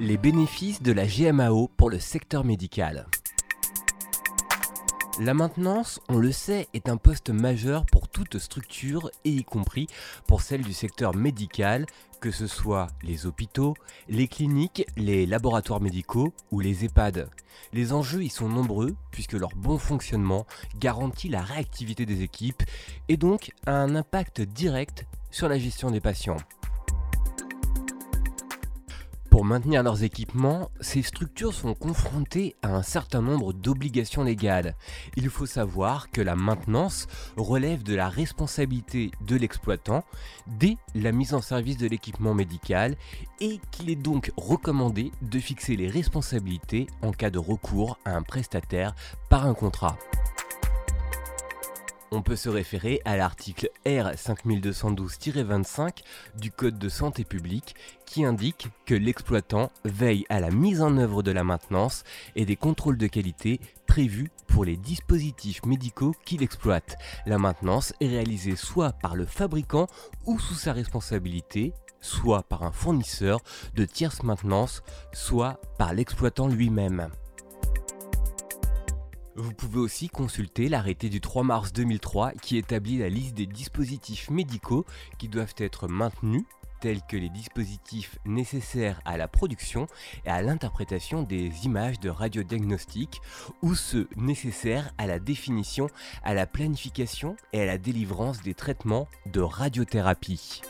Les bénéfices de la GMAO pour le secteur médical. La maintenance, on le sait, est un poste majeur pour toute structure et y compris pour celle du secteur médical, que ce soit les hôpitaux, les cliniques, les laboratoires médicaux ou les EHPAD. Les enjeux y sont nombreux puisque leur bon fonctionnement garantit la réactivité des équipes et donc a un impact direct sur la gestion des patients. Pour maintenir leurs équipements, ces structures sont confrontées à un certain nombre d'obligations légales. Il faut savoir que la maintenance relève de la responsabilité de l'exploitant dès la mise en service de l'équipement médical et qu'il est donc recommandé de fixer les responsabilités en cas de recours à un prestataire par un contrat on peut se référer à l'article R5212-25 du Code de santé publique qui indique que l'exploitant veille à la mise en œuvre de la maintenance et des contrôles de qualité prévus pour les dispositifs médicaux qu'il exploite. La maintenance est réalisée soit par le fabricant ou sous sa responsabilité, soit par un fournisseur de tierce maintenance, soit par l'exploitant lui-même. Vous pouvez aussi consulter l'arrêté du 3 mars 2003 qui établit la liste des dispositifs médicaux qui doivent être maintenus tels que les dispositifs nécessaires à la production et à l'interprétation des images de radiodiagnostic ou ceux nécessaires à la définition, à la planification et à la délivrance des traitements de radiothérapie.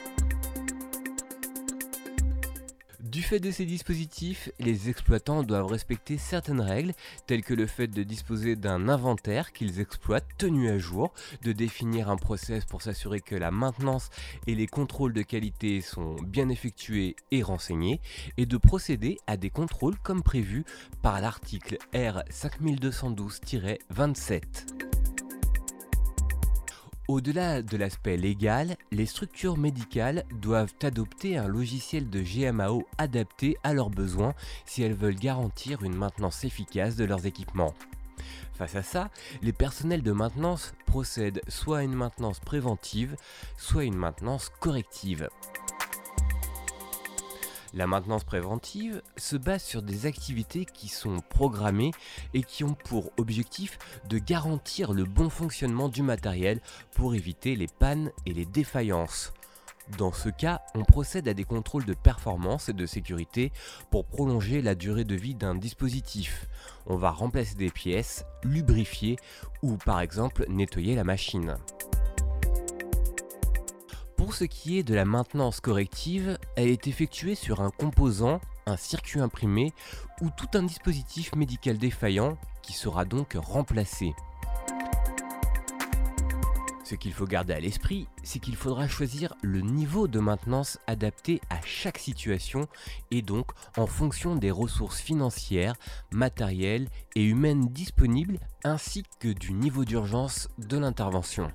Du fait de ces dispositifs, les exploitants doivent respecter certaines règles, telles que le fait de disposer d'un inventaire qu'ils exploitent tenu à jour, de définir un process pour s'assurer que la maintenance et les contrôles de qualité sont bien effectués et renseignés, et de procéder à des contrôles comme prévu par l'article R 5212-27. Au-delà de l'aspect légal, les structures médicales doivent adopter un logiciel de GMAO adapté à leurs besoins si elles veulent garantir une maintenance efficace de leurs équipements. Face à ça, les personnels de maintenance procèdent soit à une maintenance préventive, soit à une maintenance corrective. La maintenance préventive se base sur des activités qui sont programmées et qui ont pour objectif de garantir le bon fonctionnement du matériel pour éviter les pannes et les défaillances. Dans ce cas, on procède à des contrôles de performance et de sécurité pour prolonger la durée de vie d'un dispositif. On va remplacer des pièces, lubrifier ou par exemple nettoyer la machine. Pour ce qui est de la maintenance corrective, elle est effectuée sur un composant, un circuit imprimé ou tout un dispositif médical défaillant qui sera donc remplacé. Ce qu'il faut garder à l'esprit, c'est qu'il faudra choisir le niveau de maintenance adapté à chaque situation et donc en fonction des ressources financières, matérielles et humaines disponibles ainsi que du niveau d'urgence de l'intervention.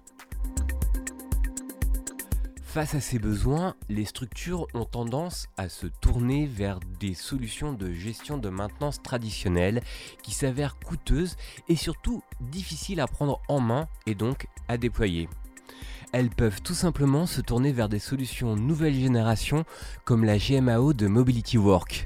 Face à ces besoins, les structures ont tendance à se tourner vers des solutions de gestion de maintenance traditionnelles qui s'avèrent coûteuses et surtout difficiles à prendre en main et donc à déployer. Elles peuvent tout simplement se tourner vers des solutions nouvelle génération comme la GMAO de Mobility Work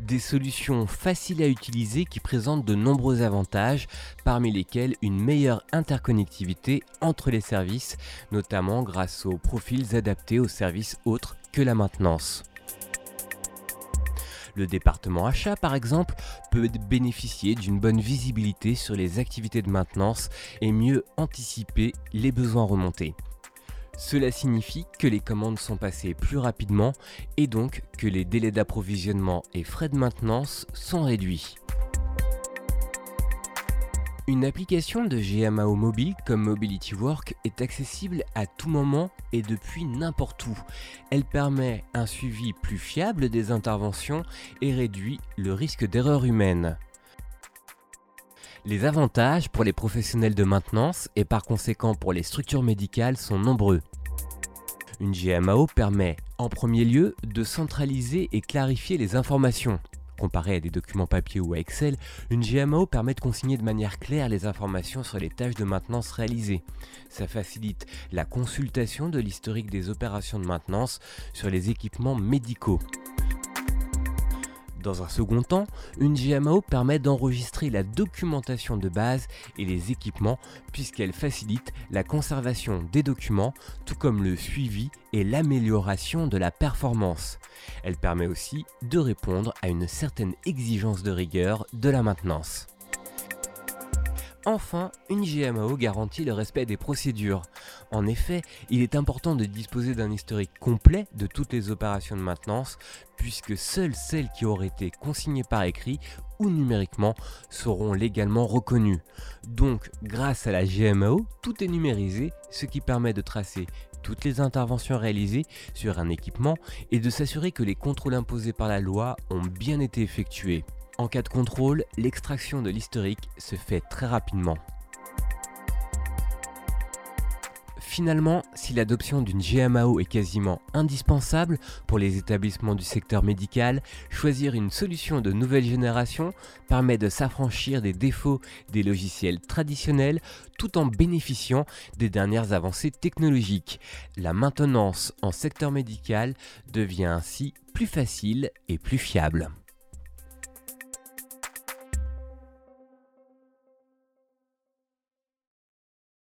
des solutions faciles à utiliser qui présentent de nombreux avantages, parmi lesquels une meilleure interconnectivité entre les services, notamment grâce aux profils adaptés aux services autres que la maintenance. Le département achat, par exemple, peut bénéficier d'une bonne visibilité sur les activités de maintenance et mieux anticiper les besoins remontés. Cela signifie que les commandes sont passées plus rapidement et donc que les délais d'approvisionnement et frais de maintenance sont réduits. Une application de GMAO mobile comme Mobility Work est accessible à tout moment et depuis n'importe où. Elle permet un suivi plus fiable des interventions et réduit le risque d'erreur humaine. Les avantages pour les professionnels de maintenance et par conséquent pour les structures médicales sont nombreux. Une GMAO permet en premier lieu de centraliser et clarifier les informations. Comparé à des documents papier ou à Excel, une GMAO permet de consigner de manière claire les informations sur les tâches de maintenance réalisées. Ça facilite la consultation de l'historique des opérations de maintenance sur les équipements médicaux. Dans un second temps, une GMAO permet d'enregistrer la documentation de base et les équipements puisqu'elle facilite la conservation des documents tout comme le suivi et l'amélioration de la performance. Elle permet aussi de répondre à une certaine exigence de rigueur de la maintenance. Enfin, une GMAO garantit le respect des procédures. En effet, il est important de disposer d'un historique complet de toutes les opérations de maintenance, puisque seules celles qui auraient été consignées par écrit ou numériquement seront légalement reconnues. Donc, grâce à la GMAO, tout est numérisé, ce qui permet de tracer toutes les interventions réalisées sur un équipement et de s'assurer que les contrôles imposés par la loi ont bien été effectués. En cas de contrôle, l'extraction de l'historique se fait très rapidement. Finalement, si l'adoption d'une GMAO est quasiment indispensable pour les établissements du secteur médical, choisir une solution de nouvelle génération permet de s'affranchir des défauts des logiciels traditionnels tout en bénéficiant des dernières avancées technologiques. La maintenance en secteur médical devient ainsi plus facile et plus fiable.